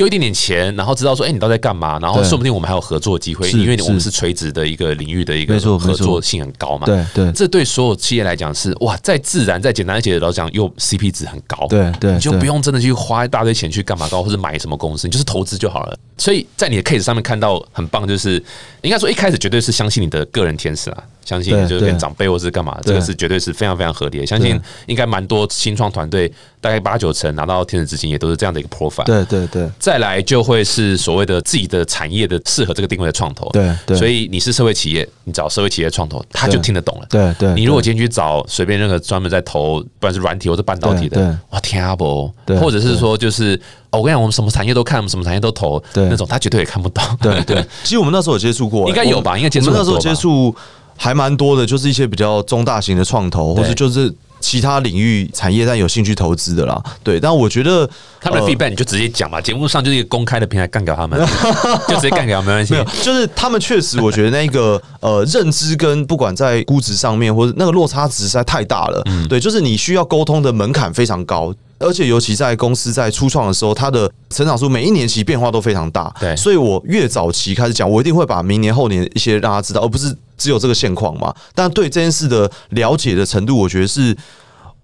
丢一点点钱，然后知道说，哎、你到底在干嘛？然后对说不定我们还有合作机会，因为我们是是垂直的一个领域的一个合作性很高嘛。对对这对所有企业来讲是哇，再自然、再简单，而且老实讲又 CP 值很高。对对，你就不用真的去花一大堆钱去干嘛高，或者买什么公司，你就是投资就好了。所以在你的 case 上面看到很棒，就是应该说一开始绝对是相信你的个人天使啊，相信就是跟对。长辈或是干嘛，这个是绝对是非常非常合理的。相信应该蛮多新创团队大概八九成拿到天使资金，也都是这样的一个 profile。对对对。再来就会是所谓的自己的产业的适合这个定位的创投。对对。所以你是社会企业，你找社会企业创投，他就听得懂了。对对，你如果今天去找随便任何专门在投，不管是软体或者半导体的，哇，天啊不，或者是说就是，哦我跟你讲，我们什么产业都看，我们什么产业都投，对。那种他绝对也看不懂。对对，其实我们那时候有接触过，应该有吧应该接触我们那时候接触还蛮多的，就是一些比较中大型的创投，或者就是其他领域产业但有兴趣投资的啦。对，但我觉得他们的呃 feedback 你就直接讲嘛，节目上就是一个公开的平台，干掉他们，就直接干掉，没关系没有。，就是他们确实，我觉得那个 呃认知跟不管在估值上面，或者那个落差值实在太大了。嗯对，就是你需要沟通的门槛非常高。而且，尤其在公司在初创的时候，它的成长数每一年其实变化都非常大。对所以我越早期开始讲，我一定会把明年、后年一些让他知道，而不是只有这个现况嘛。但对这件事的了解的程度，我觉得是。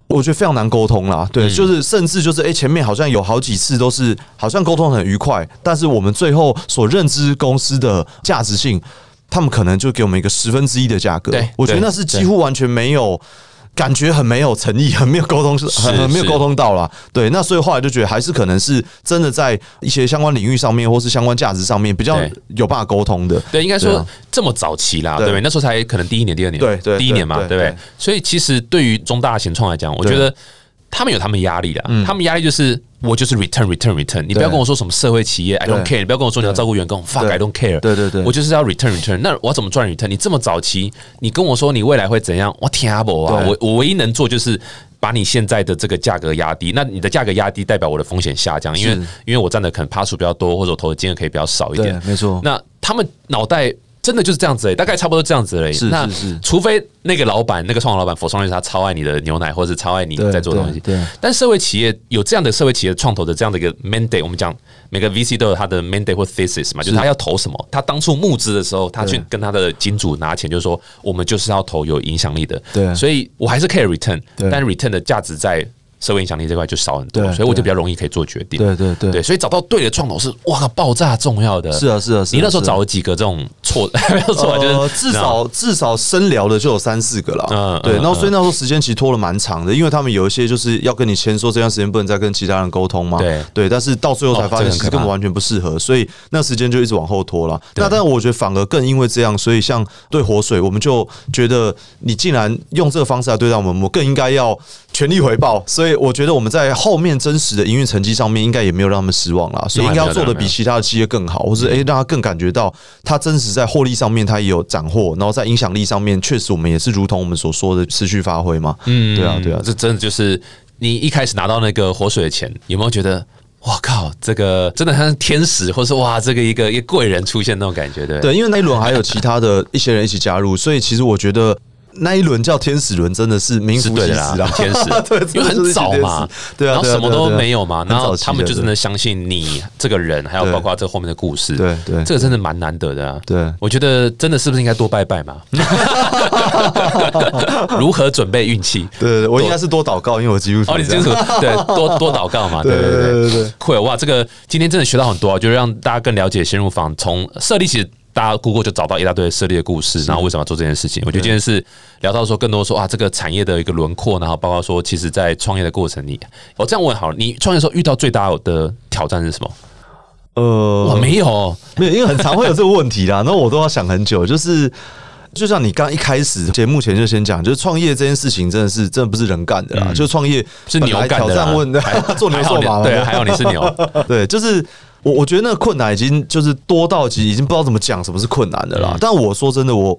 我觉得非常难沟通啦，对，嗯就是甚至就是，哎、前面好像有好几次都是好像沟通很愉快，但是我们最后所认知公司的价值性，他们可能就给我们一个十分之一的价格，对我觉得那是几乎完全没有。感觉很没有诚意，很没有沟通，很很没有是沟通到啦。对，那所以后来就觉得还是可能是真的在一些相关领域上面，或是相关价值上面比较有办法沟通的。对，应该说这么早期啦，对对不对？那时候才可能第一年、第二年，对对第一年嘛，对对不对对？所以其实对于中大型创来讲，我对觉得他们有他们压力的，嗯他们压力就是我就是 return return return，你不要跟我说什么社会企业，I don't care，你不要跟我说你要照顾员工，fuck I don't care，对对对我就是要 return return。那我要怎么赚 return？你这么早期，你跟我说你未来会怎样？我天啊不啊！我我唯一能做就是。把你现在的这个价格压低，那你的价格压低代表我的风险下降，因为因为我占的可能趴数比较多，或者我投的金额可以比较少一点。没错。那他们脑袋真的就是这样子诶、大概差不多这样子而已。是那是是除非那个老板，那个创投老板佛创业他超爱你的牛奶，或者是超爱你在做东西。对对但社会企业有这样的社会企业创投的这样的一个 mandate，我们讲每个 VC 都有他的 mandate 或 thesis 嘛，就是他要投什么。他当初募资的时候，他去跟他的金主拿钱，就是说我们就是要投有影响力的。对所以我还是 care return，对但 return 的价值在社会影响力这块就少很多，所以我就比较容易可以做决定。对对对对，所以找到对的创投是哇爆炸重要的。是啊是啊你那时候找了几个这种错，没有错，就是呃，至少至少深聊的就有三四个了。嗯对然后所以那时候时间其实拖了蛮长的，因为他们有一些就是要跟你签说这段时间不能再跟其他人沟通嘛。对对，但是到最后才哦发现根本完全不适合，所以那时间就一直往后拖了。那但是我觉得反而更因为这样，所以像对活水，我们就觉得你既然用这个方式来对待我们，我更应该要全力回报。所以我觉得我们在后面真实的营运成绩上面，应该也没有让他们失望啦。所以应该要做的比其他的企业更好，或是诶让他更感觉到他真实在获利上面他也有斩获，然后在影响力上面确实我们也是如同我们所说的持续发挥嘛。嗯对啊对啊这真的就是你一开始拿到那个活水的钱，有没有觉得？哇靠，这个真的像天使，或是哇，这个一个一个贵人出现那种感觉，对？对，因为那一轮还有其他的一些人一起加入，所以其实我觉得。那一轮叫天使轮，真的是名副其实啦，，天使 对，因为很早嘛，对啊，然后什么都没有嘛，然后他们就真的相信你这个人，还有包括这后面的故事，对对这个真的蛮难得的啊。对我觉得真的是不是应该多拜拜嘛？如何准备运气？对我应该是多祷告，因为我基督徒哦，你这样。清楚，对，多多祷告嘛，对对对对对会哇，这个今天真的学到很多啊，就是让大家更了解先入房从设立其实。大家 Google 就找到一大堆涉猎的故事，然后为什么要做这件事情？我觉得今天是聊到说更多说啊，这个产业的一个轮廓，然后包括说，其实，在创业的过程里，我这样问好了，你创业的时候遇到最大的挑战是什么？呃哇，没有，没有，因为很常会有这个问题啦，然后我都要想很久，就是。就像你刚一开始节目前就先讲，就是创业这件事情真的是真的不是人干的啦，嗯就是创业是牛干的挑战问的还，做牛做马，对啊，还好你是牛，对，就是我我觉得那个困难已经就是多到已经不知道怎么讲什么是困难的啦。嗯但我说真的，我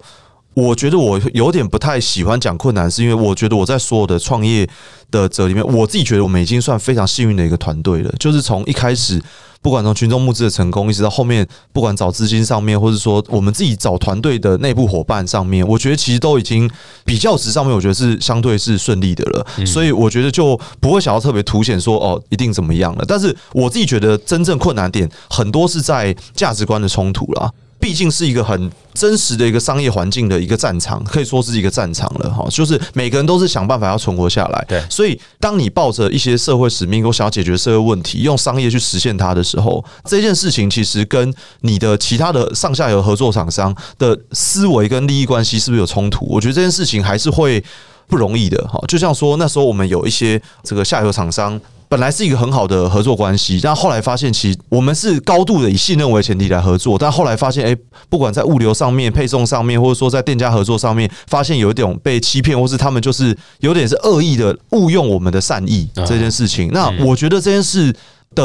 我觉得我有点不太喜欢讲困难，是因为我觉得我在所有的创业的者里面，我自己觉得我们已经算非常幸运的一个团队了。就是从一开始，不管从群众募资的成功，一直到后面，不管找资金上面，或者说我们自己找团队的内部伙伴上面，我觉得其实都已经比较值上面，我觉得是相对是顺利的了。所以我觉得就不会想要特别凸显说哦一定怎么样了。但是我自己觉得真正困难点很多是在价值观的冲突啦。毕竟是一个很真实的一个商业环境的一个战场，可以说是一个战场了哈。就是每个人都是想办法要存活下来，对所以当你抱着一些社会使命，我想要解决社会问题，用商业去实现它的时候，这件事情其实跟你的其他的上下游合作厂商的思维跟利益关系是不是有冲突？我觉得这件事情还是会。不容易的哈，就像说那时候我们有一些这个下游厂商，本来是一个很好的合作关系，但后来发现其实我们是高度的以信任为前提来合作，但后来发现，哎、不管在物流上面、配送上面，或者说在店家合作上面，发现有一点被欺骗，或是他们就是有点是恶意的误用我们的善意这件事情。那我觉得这件事。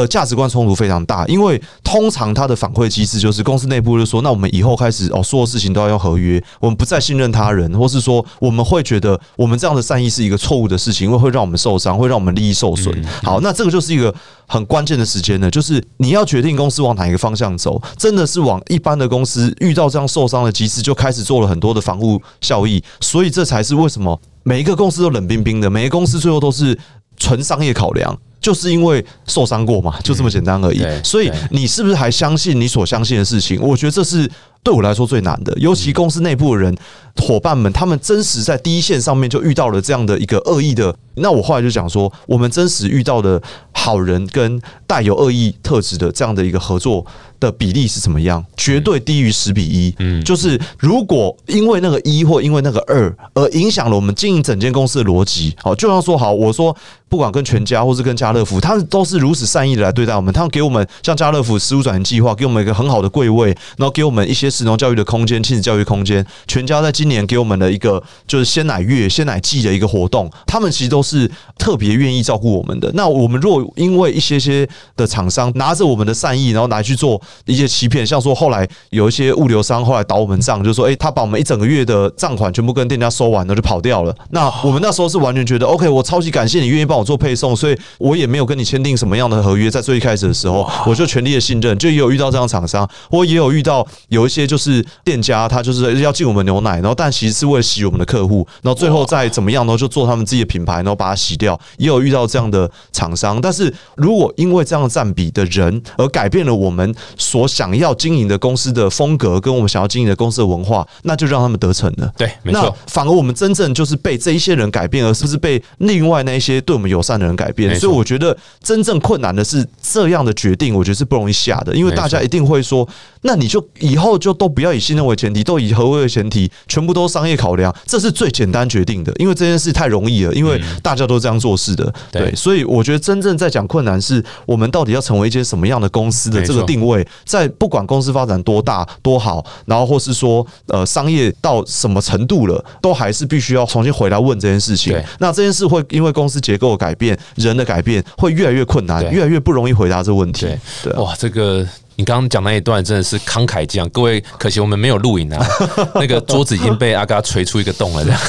的价值观冲突非常大，因为通常他的反馈机制就是公司内部就说，那我们以后开始哦，所有事情都要用合约，我们不再信任他人，或是说我们会觉得我们这样的善意是一个错误的事情，因为会让我们受伤，会让我们利益受损。好，那这个就是一个很关键的时间呢，就是你要决定公司往哪一个方向走，真的是往一般的公司遇到这样受伤的机制，就开始做了很多的防护效益，所以这才是为什么每一个公司都冷冰冰的，每个公司最后都是纯商业考量。就是因为受伤过嘛，就这么简单而已对。所以你是不是还相信你所相信的事情？我觉得这是对我来说最难的，尤其公司内部的人、伙伴们，他们真实在第一线上面就遇到了这样的一个恶意的。那我后来就讲说，我们真实遇到的好人跟带有恶意特质的这样的一个合作的比例是怎么样？绝对低于十比一。嗯就是如果因为那个一或因为那个二而影响了我们经营整间公司的逻辑，好，就像说好，我说不管跟全家或是跟家乐福，他们都是如此善意的来对待我们，他们给我们像家乐福食物转型计划，给我们一个很好的柜位，然后给我们一些食农教育的空间、亲子教育空间，全家在今年给我们的一个就是鲜奶月、鲜奶季的一个活动，他们其实都是特别愿意照顾我们的。那我们若因为一些些的厂商拿着我们的善意，然后拿去做一些欺骗，像说后来有一些物流商后来倒我们账，就说诶，他把我们一整个月的账款全部跟店家收完了就跑掉了。那我们那时候是完全觉得 OK，我超级感谢你愿意帮我做配送，所以我也没有跟你签订什么样的合约，在最一开始的时候我就全力的信任，就也有遇到这样厂商，我也有遇到有一些就是店家，他就是要进我们牛奶，然后但其实是为了洗我们的客户，然后最后再怎么样，然后就做他们自己的品牌，然后把它洗掉，也有遇到这样的厂商。但是如果因为这样的占比的人而改变了我们所想要经营的公司的风格，跟我们想要经营的公司的文化，那就让他们得逞了。对，没那错，反而我们真正就是被这一些人改变，而不是被另外那一些对我们友善的人改变。所以我觉得真正困难的是这样的决定，我觉得是不容易下的，因为大家一定会说，那你就以后就都不要以信任为前提，都以合规为前提，全部都商业考量，这是最简单决定的，因为这件事太容易了，因为大家都这样做事的。嗯对对，所以我觉得真正在讲困难是我们到底要成为一些什么样的公司的这个定位，在不管公司发展多大多好，然后或是说呃商业到什么程度了，都还是必须要重新回来问这件事情。那这件事会因为公司结构的改变、人的改变，会越来越困难，越来越不容易回答这个问题对。哇，这个你刚刚讲那一段真的是慷慨激昂，各位可惜我们没有录影啊，那个桌子已经被阿嘎锤出一个洞了，这样，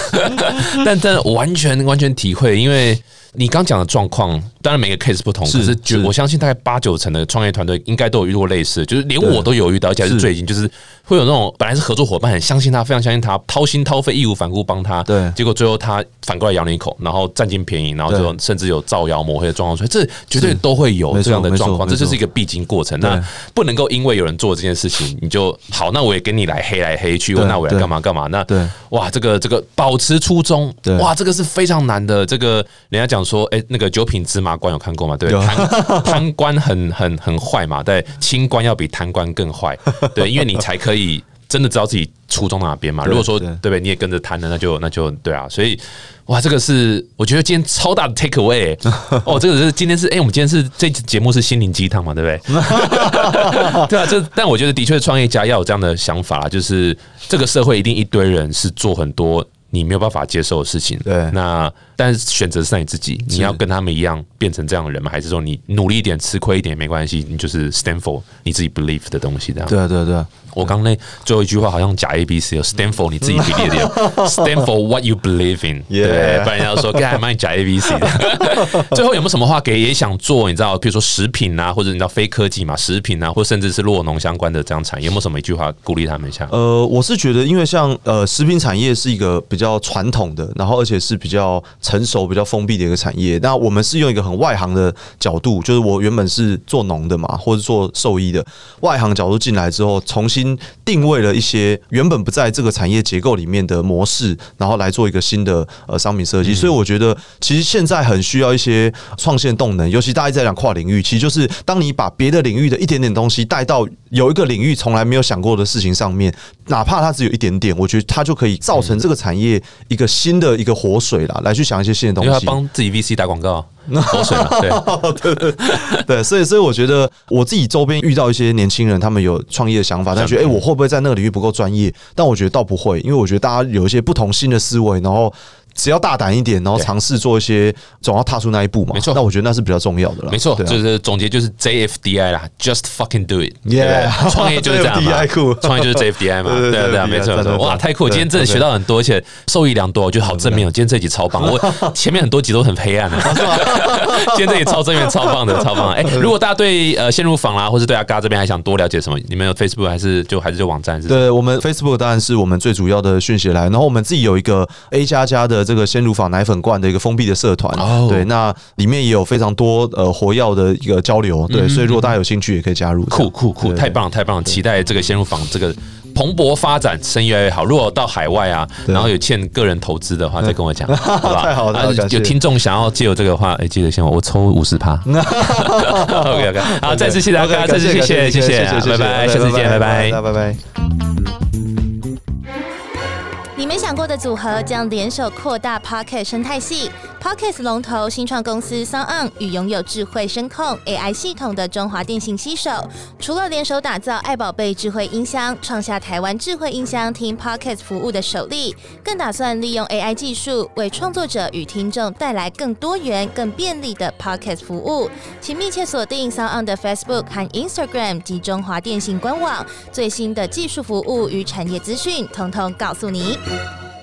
但但完全完全体会，因为。你刚讲的状况，当然每个 case 不同，是可是是。我相信大概八九成的创业团队应该都有遇过类似，就是连我都有遇到，而且还是是最近，就是会有那种本来是合作伙伴，很相信他，非常相信他，掏心掏肺、义无反顾帮他，对。结果最后他反过来咬你一口，然后占尽便宜，然后最后甚至有造谣抹黑的状况出来，这绝对都会有这样的状况，这就是一个必经过程。那不能够因为有人做这件事情，你就好，那我也跟你来黑来黑去，对那我来干嘛干嘛？那对。哇，这个这个保持初衷对，哇，这个是非常难的。这个人家讲说，哎，那个九品芝麻官有看过吗？对，有贪 贪官很很很坏嘛，对，清官要比贪官更坏，对，因为你才可以真的知道自己初衷哪边嘛。如果说对对不对，你也跟着贪了，那就那就对啊。所以哇，这个是我觉得今天超大的 take away 哦，这个是今天是哎、我们今天是这期节目是心灵鸡汤嘛，对不对？对啊，这但我觉得的确创业家要有这样的想法啦，就是这个社会一定一堆人是做很多你没有办法接受的事情。对那但是选择是在你自己，你要跟他们一样变成这样的人吗？还是说你努力一点、吃亏一点也没关系，你就是 stand for 你自己 believe 的东西这样？对啊对啊对啊，我刚那最后一句话好像假 A B C 哦，stand for 你自己 believe 的，stand for what you believe in，Yeah 对，不然人家说干嘛你假 A B C 的。最后有没有什么话给也想做？你知道，比如说食品啊，或者你知道非科技嘛，食品啊，或甚至是洛农相关的这样产业，有没有什么一句话鼓励他们一下？呃，我是觉得，因为像呃，食品产业是一个比较传统的，然后而且是比较成熟、比较封闭的一个产业。那我们是用一个很外行的角度，就是我原本是做农的嘛，或者做兽医的，外行角度进来之后，重新定位了一些原本不在这个产业结构里面的模式，然后来做一个新的呃商品设计。所以我觉得，其实现在很需要一些创新的动能，尤其大家在讲跨领域，其实就是当你把别的领域的一点点东西带到有一个领域从来没有想过的事情上面，哪怕它只有一点点，我觉得它就可以造成这个产业一个新的一个活水啦，来去想一些新的东因为他西。帮自己 VC 打广告，活水嘛，对，对，所以所以我觉得我自己周边遇到一些年轻人，他们有创业的想法，但觉得哎、诶我会不会在那个领域不够专业？但我觉得倒不会，因为我觉得大家有一些不同新的思维，然后。只要大胆一点，然后尝试做一些，总要踏出那一步嘛。没错。那我觉得那是比较重要的了。没错，就是总结就是 JFDI 啦，just fucking do it，Yeah 对创业就是这样嘛。酷，创业就是 JFDI 嘛，对对对啊对啊，没错没错，真的哇，太酷！今天真的学到很多，而且受益良多，我觉得好正面哦。今天这集超棒，我前面很多集都很黑暗的，今天这集超正面、超棒的、超棒的。哎，如果大家对呃陷入坊啦，或是对阿嘎这边还想多了解什么，你们有 Facebook 还是就还是就网站是？对我们 Facebook 当然是我们最主要的讯息来，然后我们自己有一个 A 加加的这个鲜乳坊奶粉罐的一个封闭的社团，哦对，那里面也有非常多呃活跃的一个交流，对，所以如果大家有兴趣也可以加入，酷酷酷，太棒了太棒了！期待这个鲜乳坊这个蓬勃发展，生意越来越好。如果到海外啊，然后有欠个人投资的话，再跟我讲，好吧？太好了啊有听众想要借由这个的话，哎，记得先我我抽五十趴。OK OK，好，再次谢谢大家再次谢谢谢谢谢谢谢，拜拜，下次见，拜拜。拜拜拜。你们想过的组合将联手扩大 Pocket 生态系。Pocket 龙头新创公司 Sound 与拥有智慧声控 AI 系统的中华电信携手，除了联手打造爱宝贝智慧音箱，创下台湾智慧音箱听 Pocket 服务的首例，更打算利用 AI 技术为创作者与听众带来更多元、更便利的 Pocket 服务。请密切锁定 SoundOn 的 Facebook 和 Instagram 及中华电信官网，最新的技术服务与产业资讯，通通告诉你。Bye.